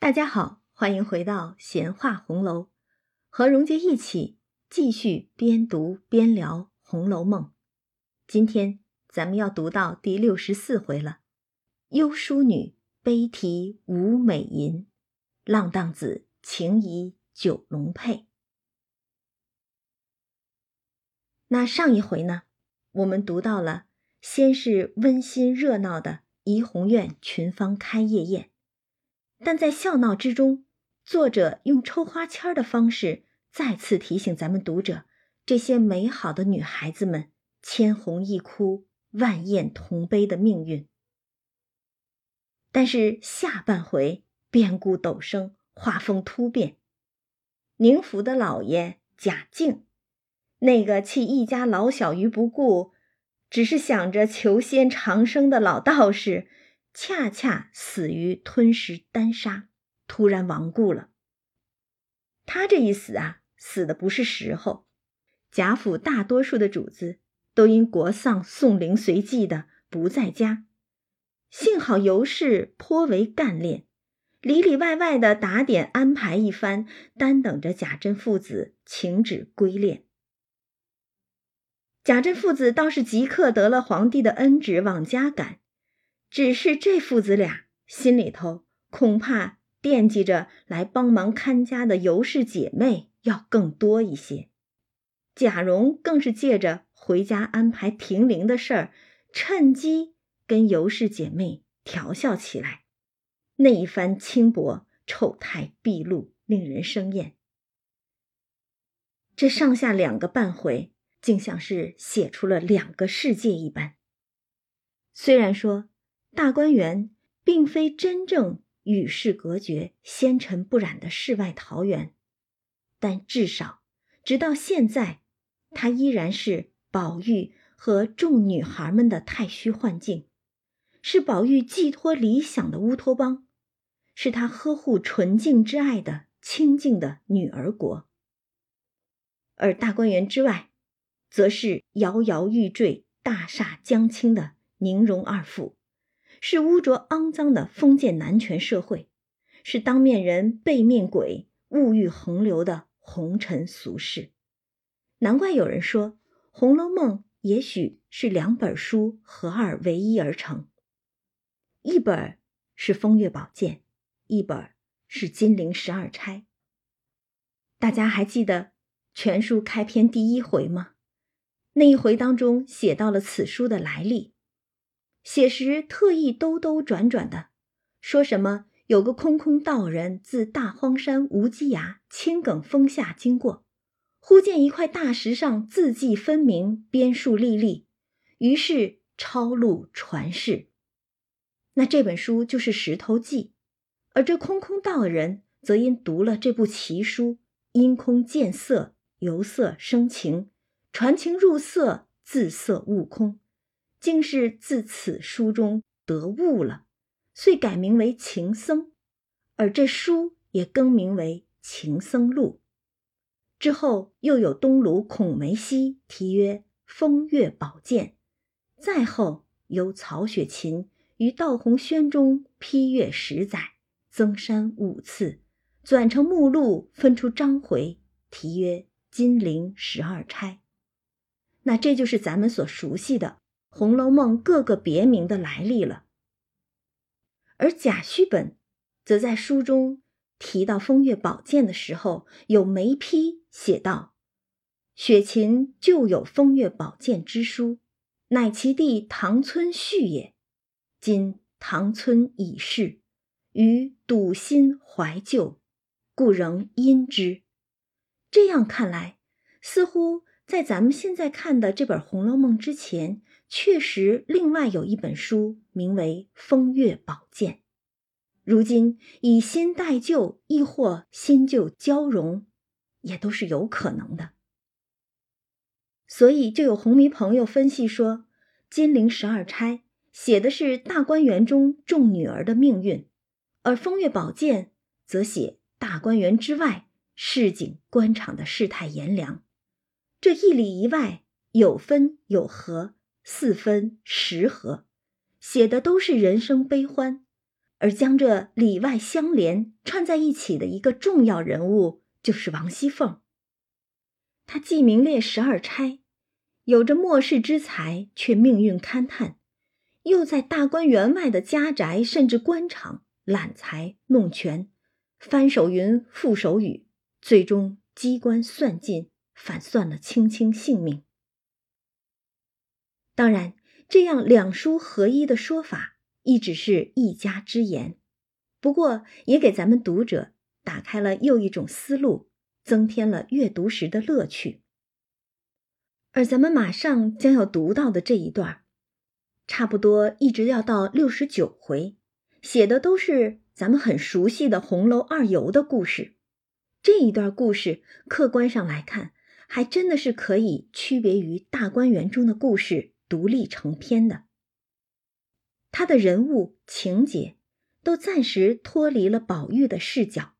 大家好，欢迎回到闲话红楼，和荣杰一起继续边读边聊《红楼梦》。今天咱们要读到第六十四回了，“幽淑女悲啼无美吟，浪荡子情怡九龙配。”那上一回呢，我们读到了，先是温馨热闹的怡红院群芳开夜宴。但在笑闹之中，作者用抽花签的方式再次提醒咱们读者：这些美好的女孩子们千红一哭、万艳同悲的命运。但是下半回变故陡生，画风突变，宁府的老爷贾敬，那个弃一家老小于不顾，只是想着求仙长生的老道士。恰恰死于吞食丹砂，突然亡故了。他这一死啊，死的不是时候。贾府大多数的主子都因国丧送灵随祭的不在家，幸好尤氏颇为干练，里里外外的打点安排一番，单等着贾珍父子请旨归殓。贾珍父子倒是即刻得了皇帝的恩旨，往家赶。只是这父子俩心里头恐怕惦记着来帮忙看家的尤氏姐妹要更多一些，贾蓉更是借着回家安排停灵的事儿，趁机跟尤氏姐妹调笑起来，那一番轻薄丑态毕露，令人生厌。这上下两个半回，竟像是写出了两个世界一般。虽然说。大观园并非真正与世隔绝、纤尘不染的世外桃源，但至少直到现在，它依然是宝玉和众女孩们的太虚幻境，是宝玉寄托理想的乌托邦，是他呵护纯净之爱的清净的女儿国。而大观园之外，则是摇摇欲坠、大厦将倾的宁荣二府。是污浊肮脏的封建男权社会，是当面人背面鬼、物欲横流的红尘俗世。难怪有人说，《红楼梦》也许是两本书合二为一而成，一本是《风月宝鉴》，一本是《金陵十二钗》。大家还记得全书开篇第一回吗？那一回当中写到了此书的来历。写时特意兜兜转转的，说什么有个空空道人自大荒山无稽崖青埂峰下经过，忽见一块大石上字迹分明，边树立立，于是抄录传世。那这本书就是《石头记》，而这空空道人则因读了这部奇书，因空见色，由色生情，传情入色，自色悟空。竟是自此书中得悟了，遂改名为情僧，而这书也更名为《情僧录》。之后又有东鲁孔梅溪题曰《风月宝鉴》，再后由曹雪芹于道红轩中批阅十载，增删五次，转成目录，分出章回，题曰《金陵十二钗》。那这就是咱们所熟悉的。《红楼梦》各个别名的来历了，而贾旭本则在书中提到《风月宝鉴》的时候，有眉批写道：“雪芹旧有《风月宝鉴》之书，乃其弟唐村续也。今唐村已逝，余笃心怀旧，故仍因之。”这样看来，似乎在咱们现在看的这本《红楼梦》之前。确实，另外有一本书名为《风月宝鉴》，如今以新代旧，亦或新旧交融，也都是有可能的。所以，就有红迷朋友分析说，《金陵十二钗》写的是大观园中众女儿的命运，而《风月宝鉴》则写大观园之外市井官场的世态炎凉。这一里一外，有分有合。四分十合，写的都是人生悲欢，而将这里外相连、串在一起的一个重要人物，就是王熙凤。她既名列十二钗，有着末世之才，却命运勘探，又在大观园外的家宅甚至官场揽财弄权，翻手云覆手雨，最终机关算尽，反算了青青性命。当然，这样两书合一的说法。亦只是一家之言，不过也给咱们读者打开了又一种思路，增添了阅读时的乐趣。而咱们马上将要读到的这一段，差不多一直要到六十九回，写的都是咱们很熟悉的红楼二游的故事。这一段故事，客观上来看，还真的是可以区别于大观园中的故事，独立成篇的。他的人物情节都暂时脱离了宝玉的视角，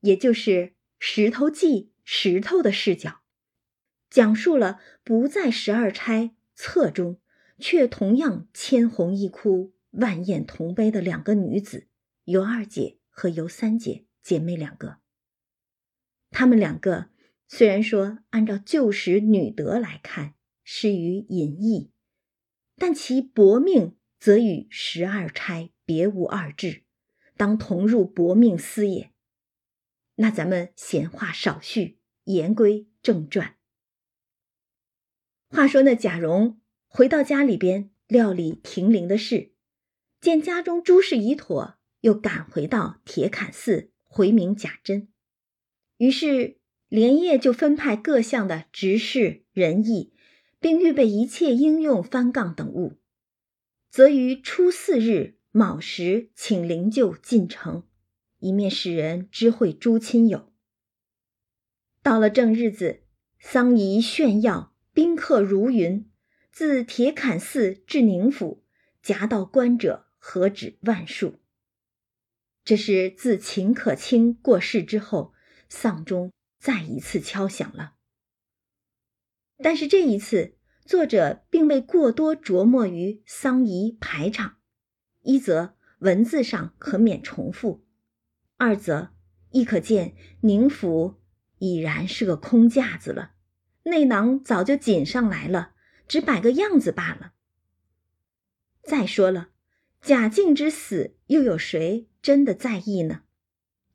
也就是石头记石头的视角，讲述了不在十二钗册中，却同样千红一哭、万艳同悲的两个女子尤二姐和尤三姐姐妹两个。她们两个虽然说按照旧时女德来看失于隐逸，但其薄命。则与十二钗别无二致，当同入薄命司也。那咱们闲话少叙，言归正传。话说那贾蓉回到家里边料理停灵的事，见家中诸事已妥，又赶回到铁槛寺回明贾珍，于是连夜就分派各项的执事人役，并预备一切应用翻杠等物。则于初四日卯时，请灵柩进城，一面使人知会诸亲友。到了正日子，丧仪炫耀，宾客如云。自铁槛寺至宁府，夹道观者何止万数。这是自秦可卿过世之后，丧钟再一次敲响了。但是这一次。作者并未过多琢磨于丧仪排场，一则文字上可免重复，二则亦可见宁府已然是个空架子了，内囊早就紧上来了，只摆个样子罢了。再说了，贾静之死，又有谁真的在意呢？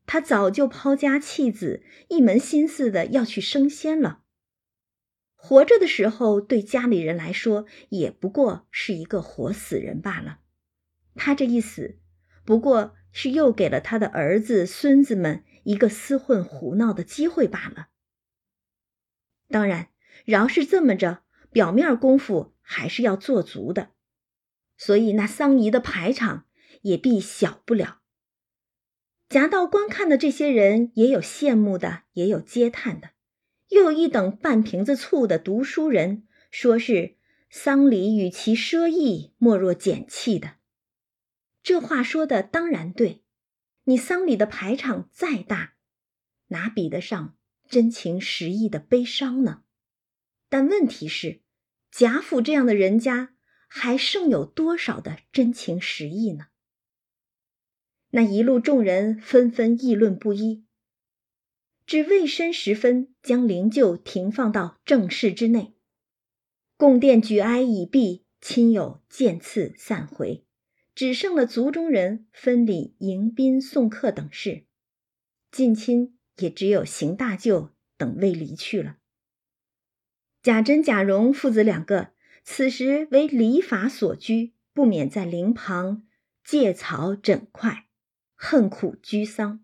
他早就抛家弃子，一门心思的要去升仙了。活着的时候，对家里人来说也不过是一个活死人罢了。他这一死，不过是又给了他的儿子、孙子们一个厮混胡闹的机会罢了。当然，饶是这么着，表面功夫还是要做足的。所以那丧仪的排场也必小不了。夹道观看的这些人，也有羡慕的，也有嗟叹的。又一等半瓶子醋的读书人，说是丧礼与其奢逸，莫若简气的。这话说的当然对，你丧礼的排场再大，哪比得上真情实意的悲伤呢？但问题是，贾府这样的人家，还剩有多少的真情实意呢？那一路众人纷纷议论不一。至未申时分，将灵柩停放到正室之内，供殿举哀已毕，亲友渐次散回，只剩了族中人分礼迎宾送客等事，近亲也只有邢大舅等未离去了。贾珍、贾蓉父子两个，此时为礼法所拘，不免在灵旁借草枕块，恨苦居丧。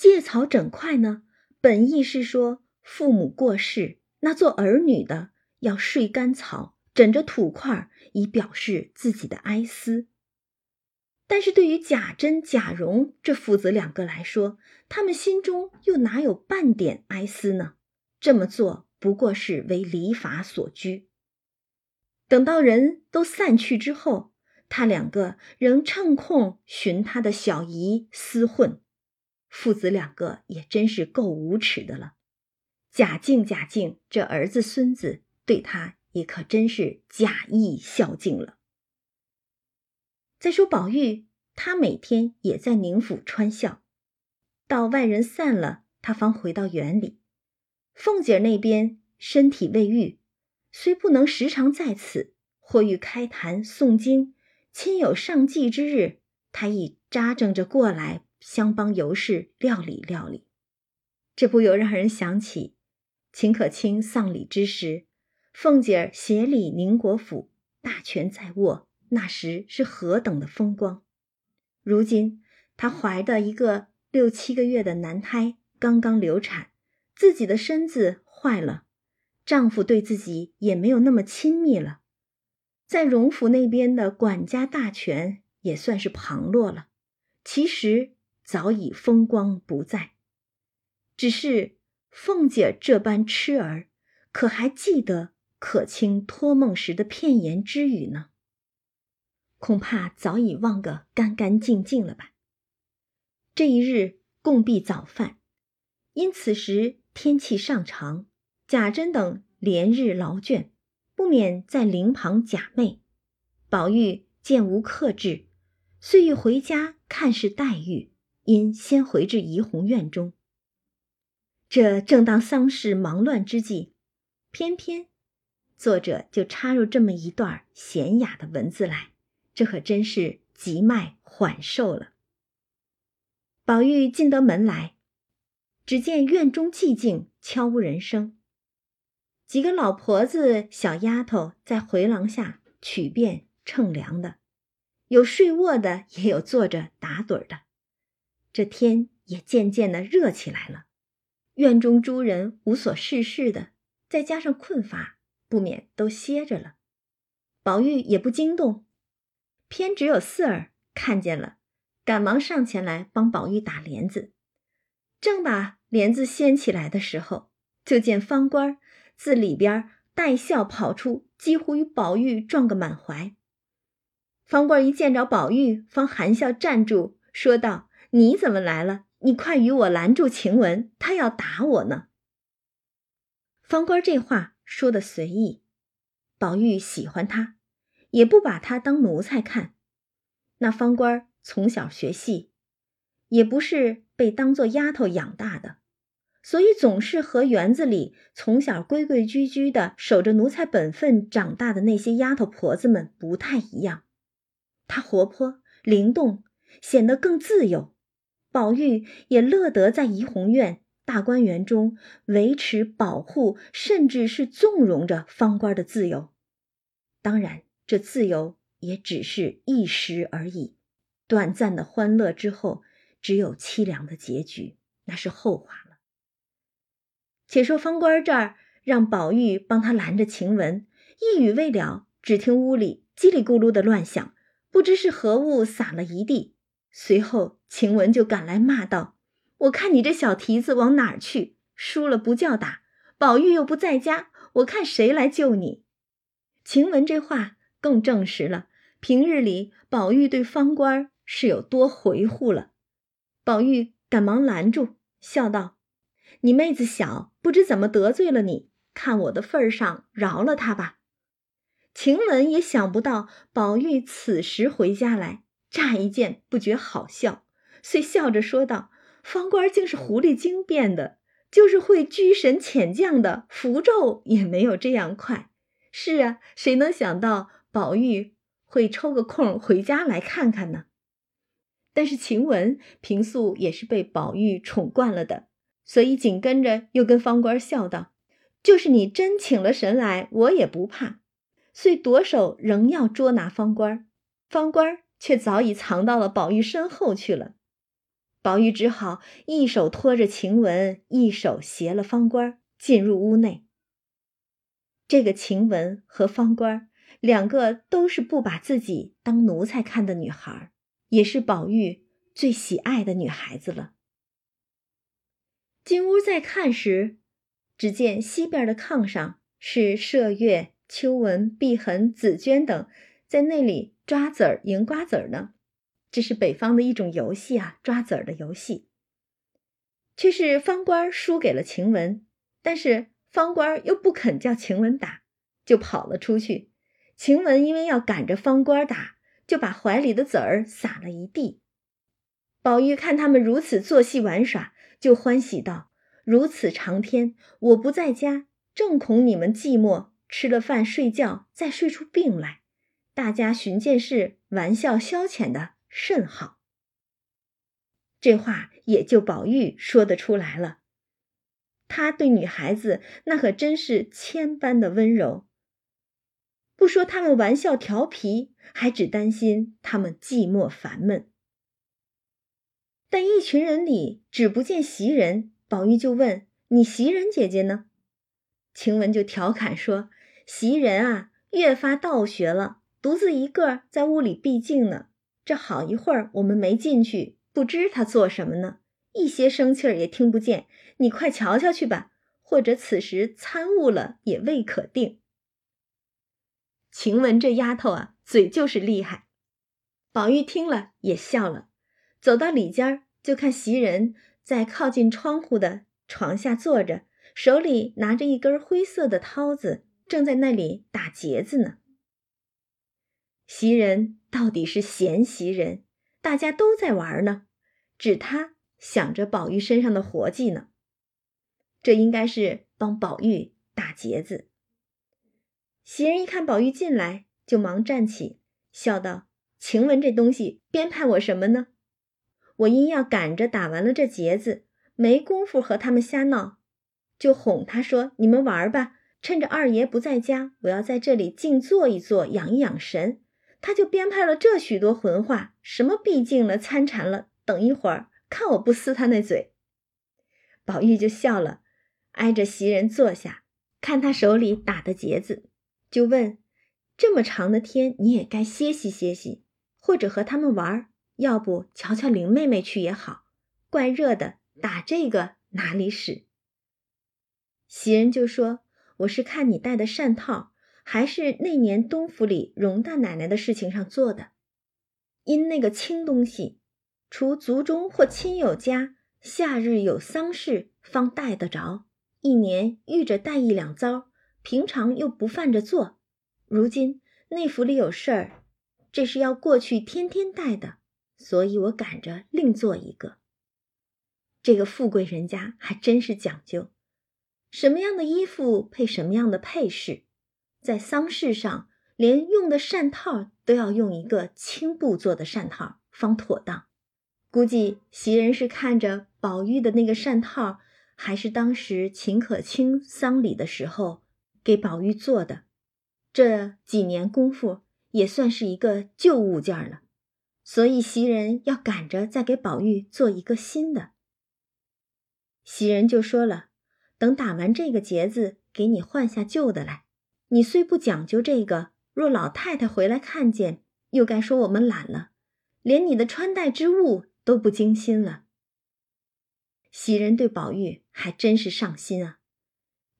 借草整块呢，本意是说父母过世，那做儿女的要睡干草，枕着土块，以表示自己的哀思。但是对于贾珍、贾蓉这父子两个来说，他们心中又哪有半点哀思呢？这么做不过是为礼法所拘。等到人都散去之后，他两个仍趁空寻他的小姨厮混。父子两个也真是够无耻的了，贾敬、贾敬这儿子孙子对他也可真是假意孝敬了。再说宝玉，他每天也在宁府穿孝，到外人散了，他方回到园里。凤姐那边身体未愈，虽不能时常在此，或欲开坛诵经，亲友上祭之日，他亦扎正着过来，相帮尤氏料理料理。这不由让人想起秦可卿丧礼之时，凤姐儿协理宁国府，大权在握，那时是何等的风光。如今她怀的一个六七个月的男胎，刚刚流产。自己的身子坏了，丈夫对自己也没有那么亲密了，在荣府那边的管家大权也算是旁落了。其实早已风光不再，只是凤姐这般痴儿，可还记得可卿托梦时的片言之语呢？恐怕早已忘个干干净净了吧。这一日共毕早饭，因此时。天气尚长，贾珍等连日劳倦，不免在灵旁假寐。宝玉见无克制，遂欲回家看视黛玉，因先回至怡红院中。这正当丧事忙乱之际，偏偏作者就插入这么一段娴雅的文字来，这可真是急脉缓受了。宝玉进得门来。只见院中寂静，悄无人声。几个老婆子、小丫头在回廊下取便乘凉的，有睡卧的，也有坐着打盹的。这天也渐渐的热起来了。院中诸人无所事事的，再加上困乏，不免都歇着了。宝玉也不惊动，偏只有四儿看见了，赶忙上前来帮宝玉打帘子，正把。帘子掀起来的时候，就见方官自里边带笑跑出，几乎与宝玉撞个满怀。方官一见着宝玉，方含笑站住，说道：“你怎么来了？你快与我拦住晴雯，她要打我呢。”方官这话说的随意，宝玉喜欢他，也不把他当奴才看。那方官从小学戏，也不是被当做丫头养大的。所以总是和园子里从小规规矩矩的守着奴才本分长大的那些丫头婆子们不太一样，她活泼灵动，显得更自由。宝玉也乐得在怡红院、大观园中维持、保护，甚至是纵容着方官的自由。当然，这自由也只是一时而已，短暂的欢乐之后，只有凄凉的结局，那是后话了。且说方官这儿让宝玉帮他拦着晴雯，一语未了，只听屋里叽里咕噜的乱响，不知是何物撒了一地。随后晴雯就赶来骂道：“我看你这小蹄子往哪儿去？输了不叫打，宝玉又不在家，我看谁来救你？”晴雯这话更证实了平日里宝玉对方官是有多回护了。宝玉赶忙拦住，笑道。你妹子小，不知怎么得罪了你，看我的份上饶了她吧。晴雯也想不到宝玉此时回家来，乍一见不觉好笑，遂笑着说道：“方官竟是狐狸精变的，就是会居神遣将的符咒也没有这样快。是啊，谁能想到宝玉会抽个空回家来看看呢？但是晴雯平素也是被宝玉宠惯了的。”所以紧跟着又跟方官笑道：“就是你真请了神来，我也不怕。”遂夺手仍要捉拿方官，方官却早已藏到了宝玉身后去了。宝玉只好一手托着晴雯，一手携了方官进入屋内。这个晴雯和方官两个都是不把自己当奴才看的女孩，也是宝玉最喜爱的女孩子了。进屋再看时，只见西边的炕上是麝月、秋纹、碧痕、紫鹃等，在那里抓子儿、赢瓜子儿呢。这是北方的一种游戏啊，抓子儿的游戏。却是方官输给了晴雯，但是方官又不肯叫晴雯打，就跑了出去。晴雯因为要赶着方官打，就把怀里的子儿撒了一地。宝玉看他们如此作戏玩耍，就欢喜道：“如此长天，我不在家，正恐你们寂寞，吃了饭睡觉，再睡出病来。大家寻件事，玩笑消遣的甚好。”这话也就宝玉说得出来了。他对女孩子那可真是千般的温柔，不说他们玩笑调皮，还只担心他们寂寞烦闷。但一群人里只不见袭人，宝玉就问：“你袭人姐姐呢？”晴雯就调侃说：“袭人啊，越发倒学了，独自一个在屋里闭静呢。这好一会儿我们没进去，不知他做什么呢，一些生气儿也听不见。你快瞧瞧去吧，或者此时参悟了也未可定。”晴雯这丫头啊，嘴就是厉害。宝玉听了也笑了。走到里间，就看袭人在靠近窗户的床下坐着，手里拿着一根灰色的绦子，正在那里打结子呢。袭人到底是闲袭人，大家都在玩呢，只他想着宝玉身上的活计呢。这应该是帮宝玉打结子。袭人一看宝玉进来，就忙站起，笑道：“晴雯这东西编排我什么呢？”我因要赶着打完了这结子，没工夫和他们瞎闹，就哄他说：“你们玩吧，趁着二爷不在家，我要在这里静坐一坐，养一养神。”他就编排了这许多混话，什么闭静了、参禅了，等一会儿看我不撕他那嘴。宝玉就笑了，挨着袭人坐下，看他手里打的结子，就问：“这么长的天，你也该歇息歇息，或者和他们玩。”要不瞧瞧林妹妹去也好，怪热的，打这个哪里使？袭人就说：“我是看你戴的扇套，还是那年东府里荣大奶奶的事情上做的。因那个青东西，除族中或亲友家夏日有丧事方戴得着，一年遇着戴一两遭，平常又不犯着做。如今内府里有事儿，这是要过去天天戴的。”所以我赶着另做一个。这个富贵人家还真是讲究，什么样的衣服配什么样的配饰，在丧事上连用的扇套都要用一个青布做的扇套方妥当。估计袭人是看着宝玉的那个扇套，还是当时秦可卿丧礼的时候给宝玉做的，这几年功夫也算是一个旧物件了。所以袭人要赶着再给宝玉做一个新的。袭人就说了：“等打完这个结子，给你换下旧的来。你虽不讲究这个，若老太太回来看见，又该说我们懒了，连你的穿戴之物都不精心了。”袭人对宝玉还真是上心啊，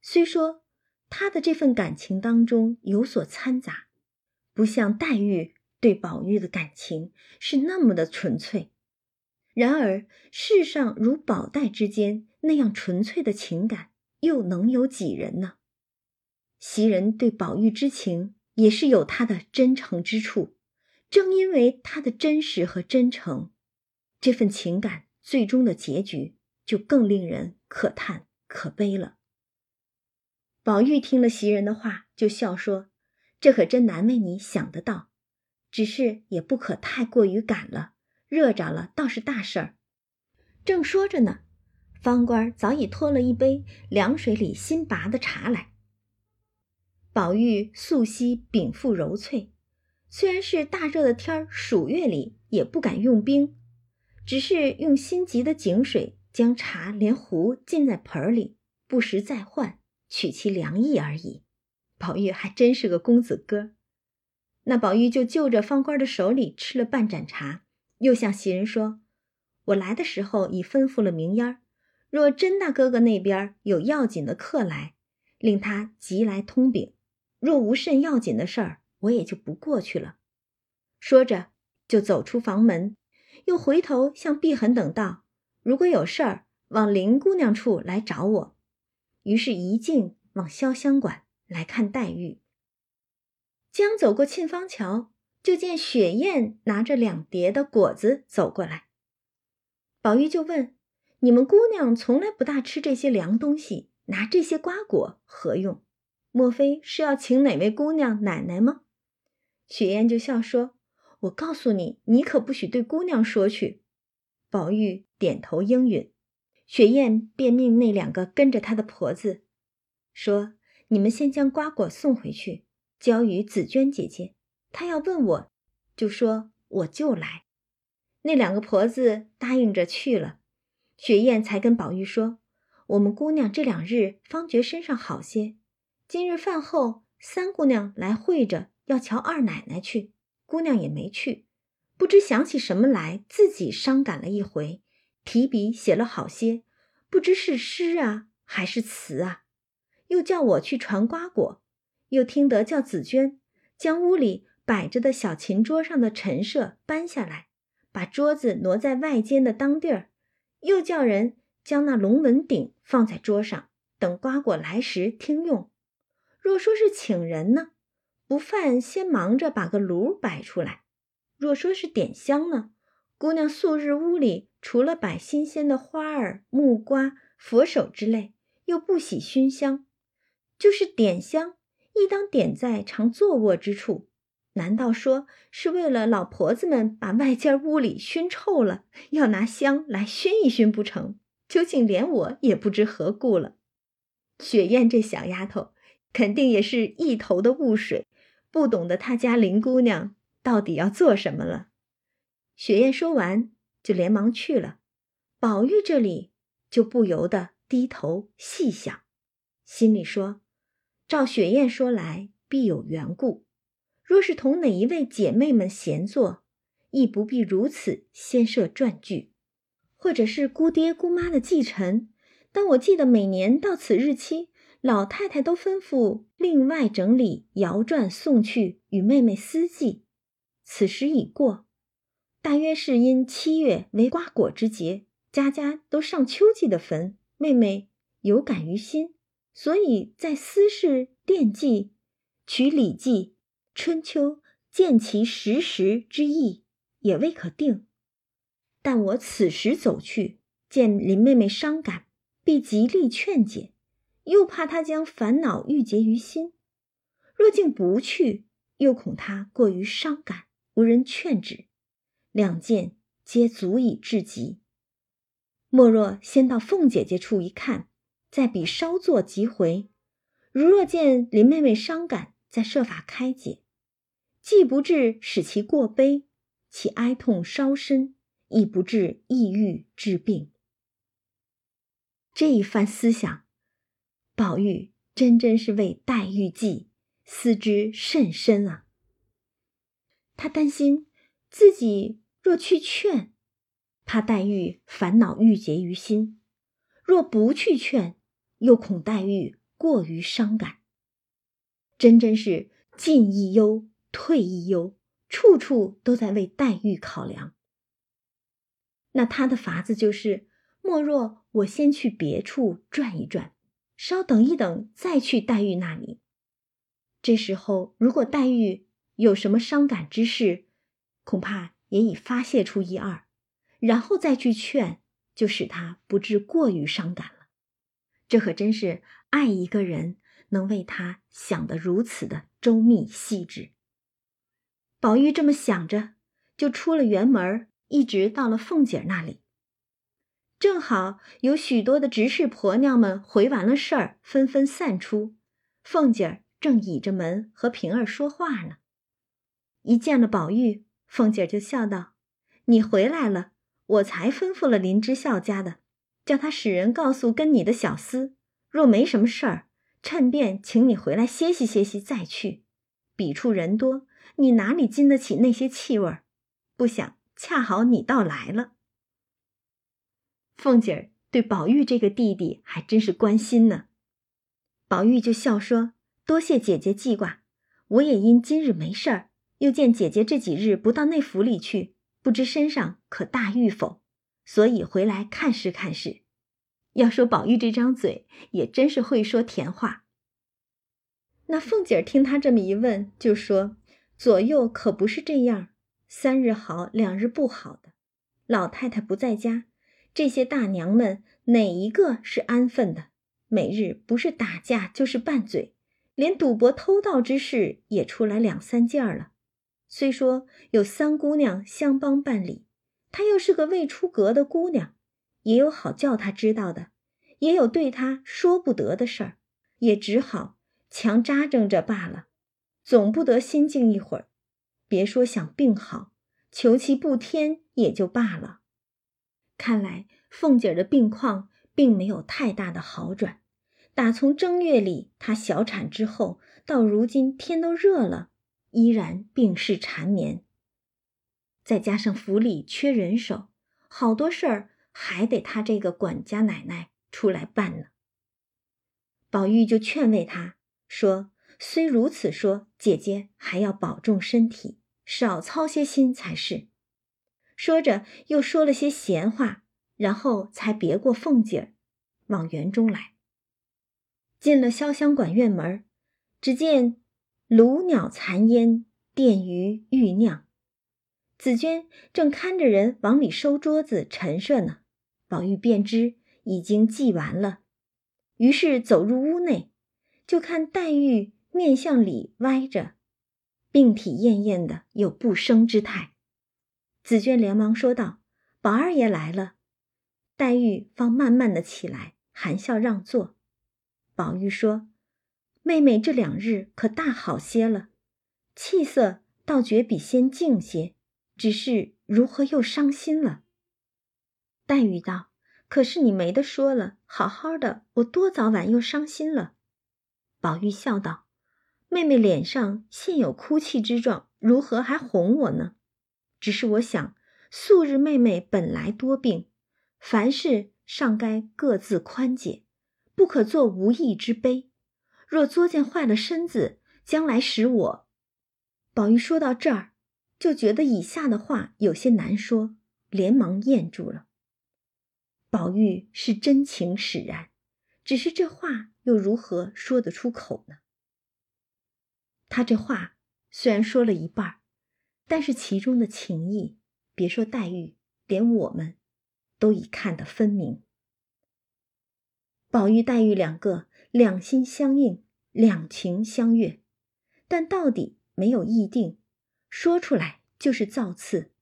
虽说他的这份感情当中有所掺杂，不像黛玉。对宝玉的感情是那么的纯粹，然而世上如宝黛之间那样纯粹的情感，又能有几人呢？袭人对宝玉之情也是有他的真诚之处，正因为他的真实和真诚，这份情感最终的结局就更令人可叹可悲了。宝玉听了袭人的话，就笑说：“这可真难为你想得到。”只是也不可太过于赶了，热着了倒是大事儿。正说着呢，方官早已拖了一杯凉水里新拔的茶来。宝玉素昔禀赋柔脆，虽然是大热的天儿，暑月里也不敢用冰，只是用心急的井水将茶连壶浸在盆里，不时再换，取其凉意而已。宝玉还真是个公子哥。那宝玉就就着方官的手里吃了半盏茶，又向袭人说：“我来的时候已吩咐了明烟，若甄大哥哥那边有要紧的客来，令他急来通禀；若无甚要紧的事儿，我也就不过去了。”说着就走出房门，又回头向碧痕等道：“如果有事儿，往林姑娘处来找我。”于是，一径往潇湘馆来看黛玉。将走过沁芳桥，就见雪雁拿着两碟的果子走过来。宝玉就问：“你们姑娘从来不大吃这些凉东西，拿这些瓜果何用？莫非是要请哪位姑娘奶奶吗？”雪雁就笑说：“我告诉你，你可不许对姑娘说去。”宝玉点头应允。雪雁便命那两个跟着她的婆子说：“你们先将瓜果送回去，交与紫娟姐姐。她要问我，就说我就来。”那两个婆子答应着去了。雪雁才跟宝玉说：“我们姑娘这两日方觉身上好些，今日饭后三姑娘来会着。”要瞧二奶奶去，姑娘也没去，不知想起什么来，自己伤感了一回，提笔写了好些，不知是诗啊还是词啊。又叫我去传瓜果，又听得叫紫娟将屋里摆着的小琴桌上的陈设搬下来，把桌子挪在外间的当地儿，又叫人将那龙纹鼎放在桌上，等瓜果来时听用。若说是请人呢？不犯，先忙着把个炉摆出来。若说是点香呢，姑娘素日屋里除了摆新鲜的花儿、木瓜、佛手之类，又不喜熏香。就是点香，亦当点在常坐卧之处。难道说是为了老婆子们把外间屋里熏臭了，要拿香来熏一熏不成？究竟连我也不知何故了。雪雁这小丫头，肯定也是一头的雾水。不懂得他家林姑娘到底要做什么了。雪雁说完，就连忙去了。宝玉这里就不由得低头细想，心里说：照雪雁说来，必有缘故。若是同哪一位姐妹们闲坐，亦不必如此先设传句，或者是姑爹姑妈的继承。但我记得每年到此日期。老太太都吩咐另外整理摇转送去与妹妹私祭，此时已过，大约是因七月为瓜果之节，家家都上秋季的坟，妹妹有感于心，所以在私事惦记，取《礼记》《春秋》见其实时之意，也未可定。但我此时走去，见林妹妹伤感，必极力劝解。又怕他将烦恼郁结于心，若竟不去，又恐他过于伤感，无人劝止，两件皆足以至极。莫若先到凤姐姐处一看，再比稍作即回。如若见林妹妹伤感，再设法开解，既不至使其过悲，其哀痛稍深，亦不至抑郁致病。这一番思想。宝玉真真是为黛玉计，思之甚深啊。他担心自己若去劝，怕黛玉烦恼郁结于心；若不去劝，又恐黛玉过于伤感。真真是进亦忧，退亦忧，处处都在为黛玉考量。那他的法子就是：莫若我先去别处转一转。稍等一等，再去黛玉那里。这时候，如果黛玉有什么伤感之事，恐怕也已发泄出一二，然后再去劝，就使她不至过于伤感了。这可真是爱一个人，能为他想得如此的周密细致。宝玉这么想着，就出了园门，一直到了凤姐那里。正好有许多的执事婆娘们回完了事儿，纷纷散出。凤姐儿正倚着门和平儿说话呢，一见了宝玉，凤姐儿就笑道：“你回来了，我才吩咐了林之孝家的，叫他使人告诉跟你的小厮，若没什么事儿，趁便请你回来歇息歇息再去。彼处人多，你哪里经得起那些气味儿？不想恰好你倒来了。”凤姐儿对宝玉这个弟弟还真是关心呢，宝玉就笑说：“多谢姐姐记挂，我也因今日没事儿，又见姐姐这几日不到内府里去，不知身上可大愈否，所以回来看视看视。”要说宝玉这张嘴也真是会说甜话。那凤姐儿听他这么一问，就说：“左右可不是这样，三日好，两日不好的。老太太不在家，这些大娘们哪一个是安分的？每日不是打架就是拌嘴，连赌博偷盗之事也出来两三件了。虽说有三姑娘相帮办理，她又是个未出阁的姑娘，也有好叫她知道的，也有对她说不得的事儿，也只好强扎挣着罢了。总不得心静一会儿，别说想病好，求其不添也就罢了。看来凤姐儿的病况并没有太大的好转。打从正月里她小产之后，到如今天都热了。依然病逝缠绵，再加上府里缺人手，好多事儿还得他这个管家奶奶出来办呢。宝玉就劝慰她说：“虽如此说，姐姐还要保重身体，少操些心才是。”说着又说了些闲话，然后才别过凤姐儿，往园中来。进了潇湘馆院门，只见。炉鸟残烟，殿鱼欲酿。紫娟正看着人往里收桌子陈设呢，宝玉便知已经祭完了，于是走入屋内，就看黛玉面向里歪着，病体恹恹的，有不生之态。紫娟连忙说道：“宝二爷来了。”黛玉方慢慢的起来，含笑让座。宝玉说。妹妹这两日可大好些了，气色倒觉比先静些，只是如何又伤心了？黛玉道：“可是你没得说了，好好的，我多早晚又伤心了？”宝玉笑道：“妹妹脸上现有哭泣之状，如何还哄我呢？只是我想，素日妹妹本来多病，凡事尚该各自宽解，不可做无益之悲。”若作践坏了身子，将来使我……宝玉说到这儿，就觉得以下的话有些难说，连忙咽住了。宝玉是真情使然，只是这话又如何说得出口呢？他这话虽然说了一半，但是其中的情意，别说黛玉，连我们都已看得分明。宝玉、黛玉两个。两心相应，两情相悦，但到底没有意定，说出来就是造次。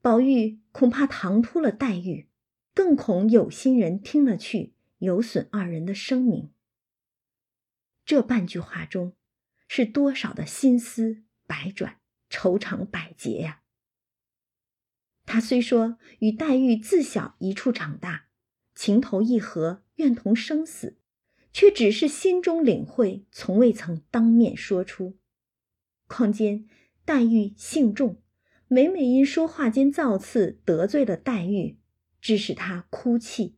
宝玉恐怕唐突了黛玉，更恐有心人听了去有损二人的声名。这半句话中，是多少的心思百转、愁肠百结呀！他虽说与黛玉自小一处长大，情投意合，愿同生死。却只是心中领会，从未曾当面说出。况兼黛玉性重，每每因说话间造次得罪了黛玉，致使她哭泣。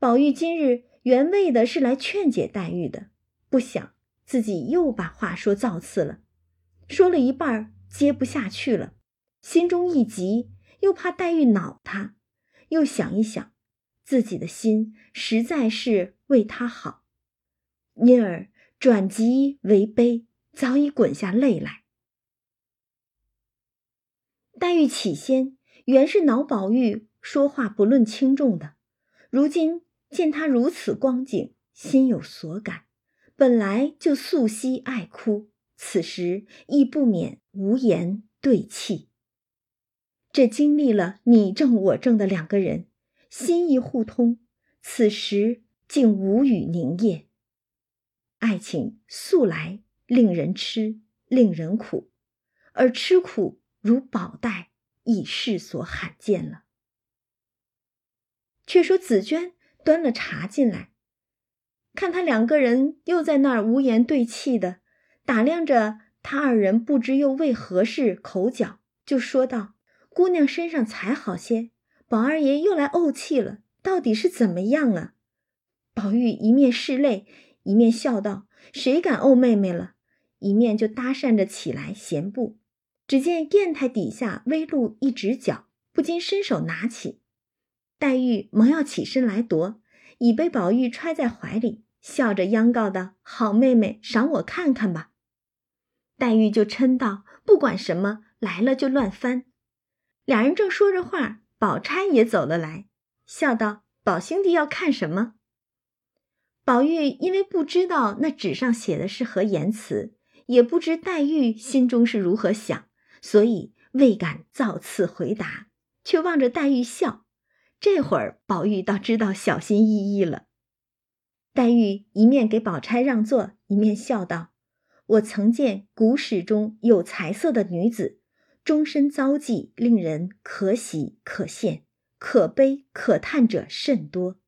宝玉今日原为的是来劝解黛玉的，不想自己又把话说造次了，说了一半接不下去了，心中一急，又怕黛玉恼他，又想一想。自己的心实在是为他好，因而转急为悲，早已滚下泪来。黛玉起先原是恼宝玉说话不论轻重的，如今见他如此光景，心有所感，本来就素惜爱哭，此时亦不免无言对泣。这经历了你正我正的两个人。心意互通，此时竟无语凝噎。爱情素来令人痴，令人苦，而吃苦如宝黛，已世所罕见了。却说紫娟端了茶进来，看他两个人又在那儿无言对泣的，打量着他二人，不知又为何事口角，就说道：“姑娘身上才好些。”宝二爷又来怄气了，到底是怎么样啊？宝玉一面拭泪，一面笑道：“谁敢怄妹妹了？”一面就搭讪着起来闲步。只见砚台底下微露一指脚，不禁伸手拿起。黛玉忙要起身来夺，已被宝玉揣在怀里，笑着央告道：“好妹妹，赏我看看吧。”黛玉就嗔道：“不管什么，来了就乱翻。”两人正说着话，宝钗也走了来，笑道：“宝兄弟要看什么？”宝玉因为不知道那纸上写的是何言辞，也不知黛玉心中是如何想，所以未敢造次回答，却望着黛玉笑。这会儿，宝玉倒知道小心翼翼了。黛玉一面给宝钗让座，一面笑道：“我曾见古史中有才色的女子，终身遭际，令人可喜可羡、可悲可叹者甚多。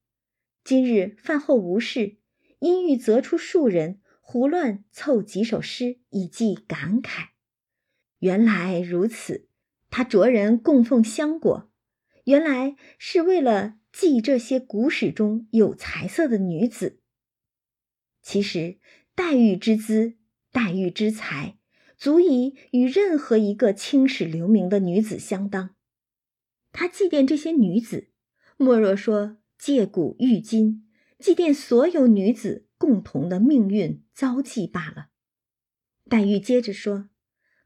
今日饭后无事，因欲择出数人，胡乱凑几首诗，以寄感慨。原来如此，他着人供奉香果。”原来是为了祭这些古史中有才色的女子。其实黛玉之姿、黛玉之才，足以与任何一个青史留名的女子相当。他祭奠这些女子，莫若说借古喻今，祭奠所有女子共同的命运遭际罢了。黛玉接着说：“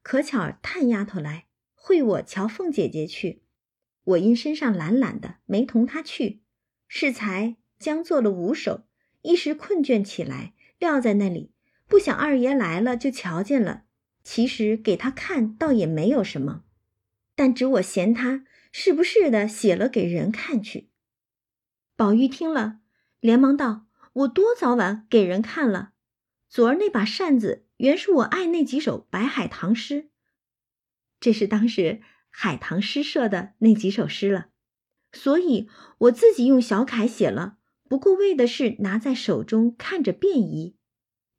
可巧探丫头来，会我瞧凤姐姐去。”我因身上懒懒的，没同她去。适才将做了五首，一时困倦起来，撂在那里。不想二爷来了，就瞧见了。其实给他看，倒也没有什么，但只我嫌他是不是的，写了给人看去。宝玉听了，连忙道：“我多早晚给人看了？昨儿那把扇子，原是我爱那几首白海棠诗。这是当时。”海棠诗社的那几首诗了，所以我自己用小楷写了，不过为的是拿在手中看着便宜。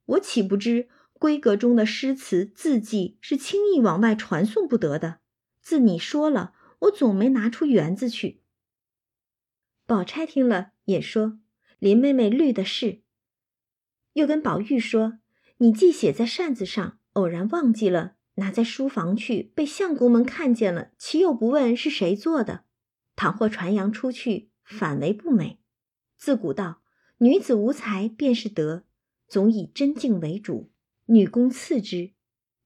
我岂不知闺阁中的诗词字迹是轻易往外传送不得的？自你说了，我总没拿出园子去。宝钗听了也说：“林妹妹虑的是。”又跟宝玉说：“你既写在扇子上，偶然忘记了。”拿在书房去，被相公们看见了，岂有不问是谁做的？倘或传扬出去，反为不美。自古道，女子无才便是德，总以真静为主，女工次之。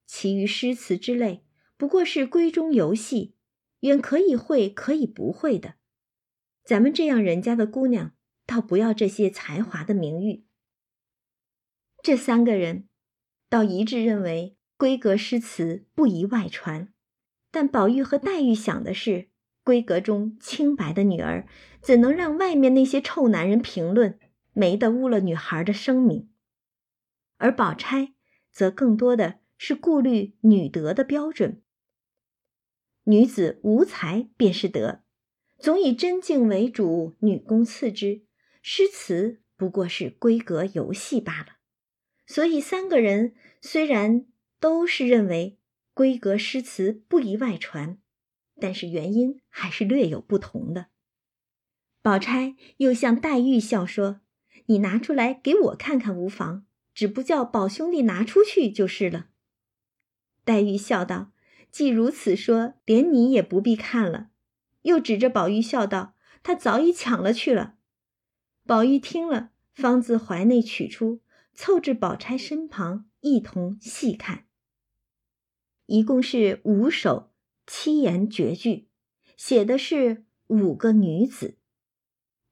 其余诗词之类，不过是闺中游戏，远可以会，可以不会的。咱们这样人家的姑娘，倒不要这些才华的名誉。这三个人，倒一致认为。闺阁诗词不宜外传，但宝玉和黛玉想的是，闺阁中清白的女儿怎能让外面那些臭男人评论，没得污了女孩的声名。而宝钗则更多的是顾虑女德的标准，女子无才便是德，总以真静为主，女工次之，诗词不过是闺阁游戏罢了。所以三个人虽然。都是认为闺阁诗词不宜外传，但是原因还是略有不同的。宝钗又向黛玉笑说：“你拿出来给我看看无妨，只不叫宝兄弟拿出去就是了。”黛玉笑道：“既如此说，连你也不必看了。”又指着宝玉笑道：“他早已抢了去了。”宝玉听了，方自怀内取出，凑至宝钗身旁，一同细看。一共是五首七言绝句，写的是五个女子。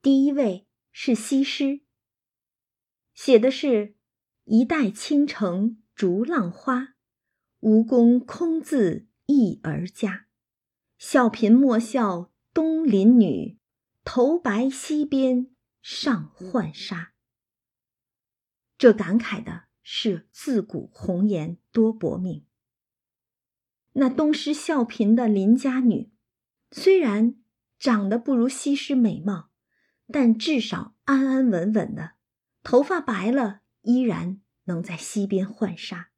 第一位是西施，写的是一代倾城逐浪花，吴宫空自一儿家。笑贫莫笑东邻女，头白西边上浣纱。这感慨的是自古红颜多薄命。那东施效颦的邻家女，虽然长得不如西施美貌，但至少安安稳稳的，头发白了依然能在溪边浣纱。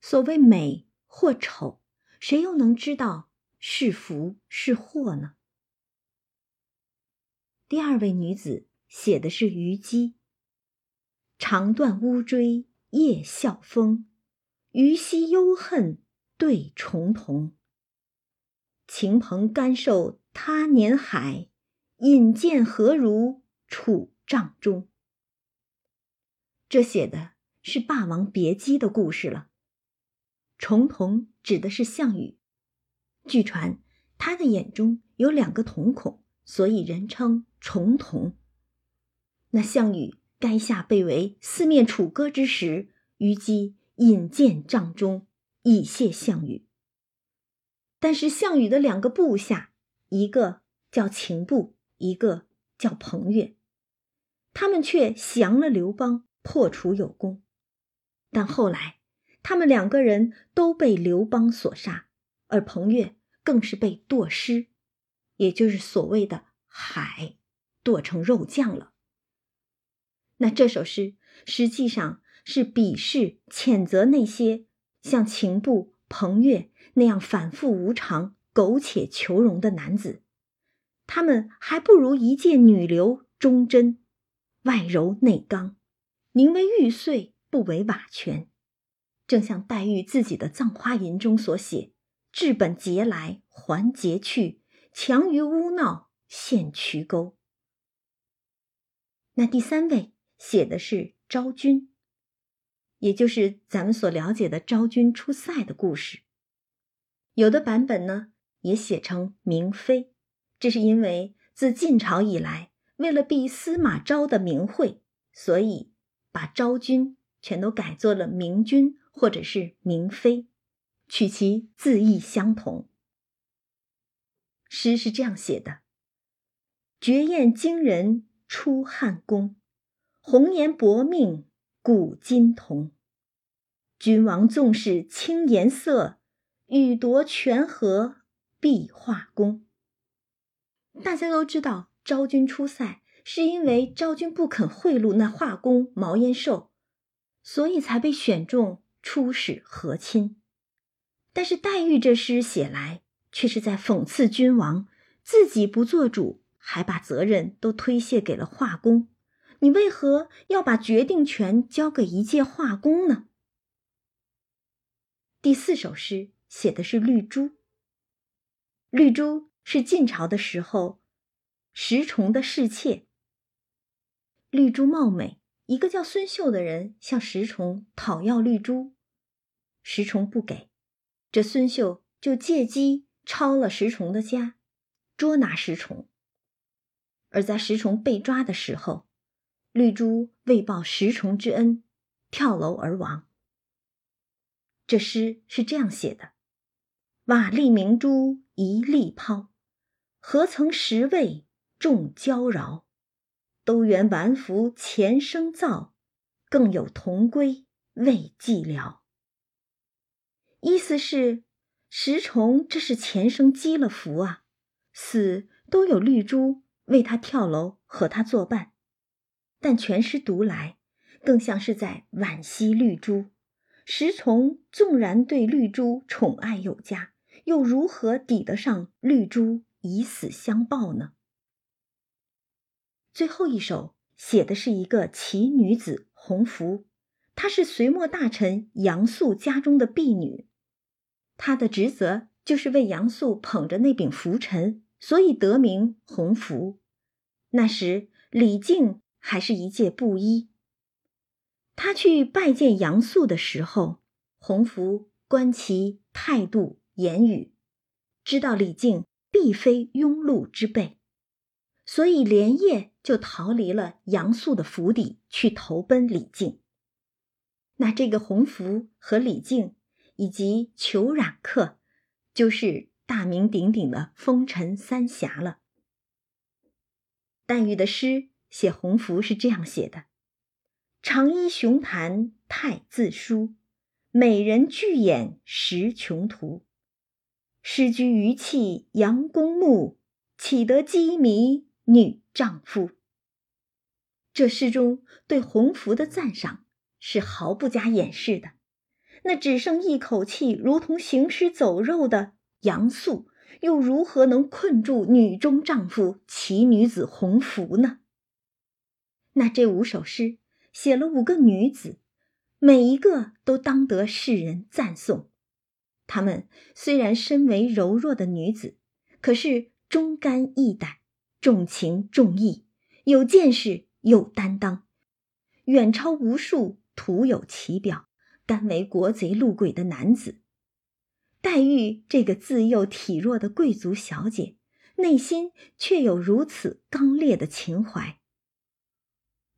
所谓美或丑，谁又能知道是福是祸呢？第二位女子写的是虞姬，长断乌骓夜笑风，虞兮忧恨。对重瞳，晴蓬甘受他年海，引荐何如楚帐中。这写的是《霸王别姬》的故事了。重瞳指的是项羽。据传他的眼中有两个瞳孔，所以人称重瞳。那项羽垓下被围，四面楚歌之时，虞姬引荐帐中，以谢项羽。但是项羽的两个部下，一个叫秦布，一个叫彭越，他们却降了刘邦，破楚有功。但后来，他们两个人都被刘邦所杀，而彭越更是被剁尸，也就是所谓的“海”，剁成肉酱了。那这首诗实际上是鄙视、谴责那些像秦布、彭越那样反复无常、苟且求荣的男子，他们还不如一介女流忠贞，外柔内刚，宁为玉碎。不为瓦全，正像黛玉自己的《葬花吟》中所写：“治本节来还节去，强于污闹陷渠沟。”那第三位写的是昭君，也就是咱们所了解的昭君出塞的故事。有的版本呢也写成明妃，这是因为自晋朝以来，为了避司马昭的名讳，所以把昭君。全都改作了明君或者是明妃，取其字义相同。诗是这样写的：“绝艳惊人出汉宫，红颜薄命古今同。君王纵使轻颜色，欲夺权和必画功。”大家都知道，昭君出塞是因为昭君不肯贿赂那画工毛延寿。所以才被选中出使和亲，但是黛玉这诗写来，却是在讽刺君王自己不做主，还把责任都推卸给了画工。你为何要把决定权交给一介画工呢？第四首诗写的是绿珠。绿珠是晋朝的时候石崇的侍妾。绿珠貌美。一个叫孙秀的人向石崇讨要绿珠，石崇不给，这孙秀就借机抄了石崇的家，捉拿石崇。而在石崇被抓的时候，绿珠为报石崇之恩，跳楼而亡。这诗是这样写的：“瓦砾明珠一粒抛，何曾识味众娇娆。”都缘完福前生造，更有同归未寂寥。意思是石崇这是前生积了福啊，死都有绿珠为他跳楼和他作伴。但全诗读来，更像是在惋惜绿珠。石崇纵然对绿珠宠爱有加，又如何抵得上绿珠以死相报呢？最后一首写的是一个奇女子红福，她是隋末大臣杨素家中的婢女，她的职责就是为杨素捧着那柄拂尘，所以得名红福。那时李靖还是一介布衣，他去拜见杨素的时候，红福观其态度言语，知道李靖必非庸碌之辈。所以连夜就逃离了杨素的府邸，去投奔李靖。那这个洪福和李靖以及裘冉客，就是大名鼎鼎的风尘三侠了。黛玉的诗写洪福是这样写的：“长衣雄谈太自疏，美人巨眼识穷途。诗居余气杨公墓，岂得羁迷？”女丈夫，这诗中对洪福的赞赏是毫不加掩饰的。那只剩一口气，如同行尸走肉的杨素，又如何能困住女中丈夫奇女子洪福呢？那这五首诗写了五个女子，每一个都当得世人赞颂。她们虽然身为柔弱的女子，可是忠肝义胆。重情重义，有见识，有担当，远超无数徒有其表、甘为国贼路鬼的男子，黛玉这个自幼体弱的贵族小姐，内心却有如此刚烈的情怀。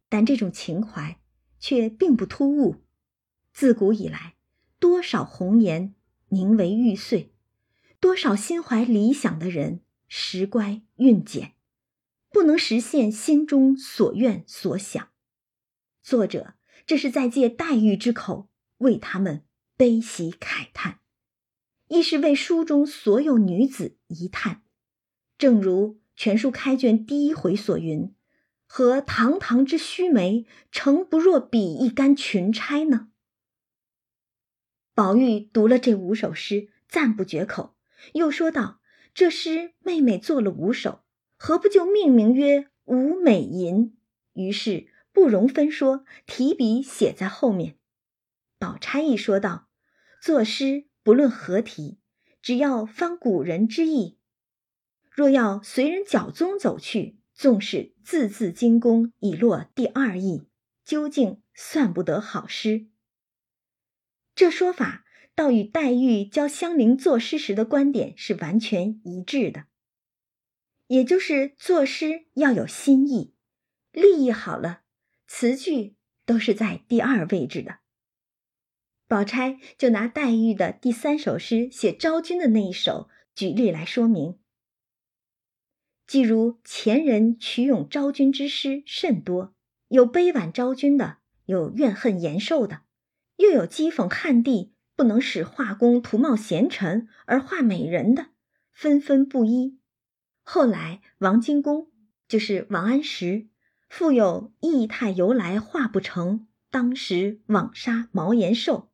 但这种情怀却并不突兀，自古以来，多少红颜凝为玉碎，多少心怀理想的人时乖运简，不能实现心中所愿所想。作者这是在借黛玉之口为他们悲喜慨叹。亦是为书中所有女子一叹，正如全书开卷第一回所云：“何堂堂之须眉，诚不若比一干裙钗呢？”宝玉读了这五首诗，赞不绝口，又说道：“这诗妹妹做了五首，何不就命名曰‘五美吟’？”于是不容分说，提笔写在后面。宝钗亦说道：“作诗。”不论何题，只要翻古人之意。若要随人脚踪走去，纵是字字精工，已落第二意，究竟算不得好诗。这说法倒与黛玉教香菱作诗时的观点是完全一致的，也就是作诗要有新意，立意好了，词句都是在第二位置的。宝钗就拿黛玉的第三首诗写昭君的那一首举例来说明。既如前人取咏昭君之诗甚多，有悲婉昭君的，有怨恨延寿的，又有讥讽汉帝不能使画工图貌贤臣而画美人的，纷纷不一。后来王荆公就是王安石，复有异态由来画不成，当时枉杀毛延寿。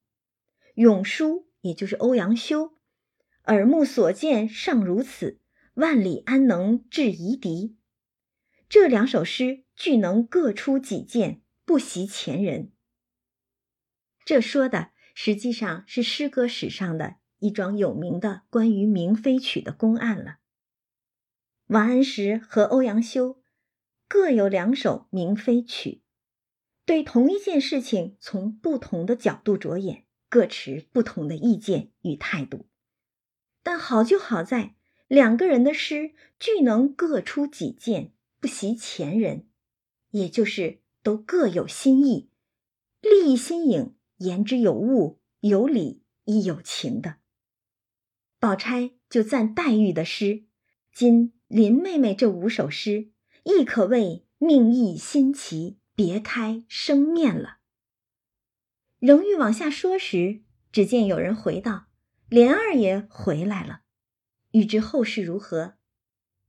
永叔，也就是欧阳修，耳目所见尚如此，万里安能制夷狄？这两首诗俱能各出己见，不习前人。这说的实际上是诗歌史上的一桩有名的关于明妃曲的公案了。王安石和欧阳修各有两首明妃曲，对同一件事情从不同的角度着眼。各持不同的意见与态度，但好就好在两个人的诗俱能各出己见，不习前人，也就是都各有新意，立意新颖，言之有物、有理亦有情的。宝钗就赞黛玉的诗，今林妹妹这五首诗亦可谓命意新奇，别开生面了。仍欲往下说时，只见有人回道：“莲二爷回来了。”欲知后事如何，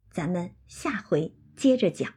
咱们下回接着讲。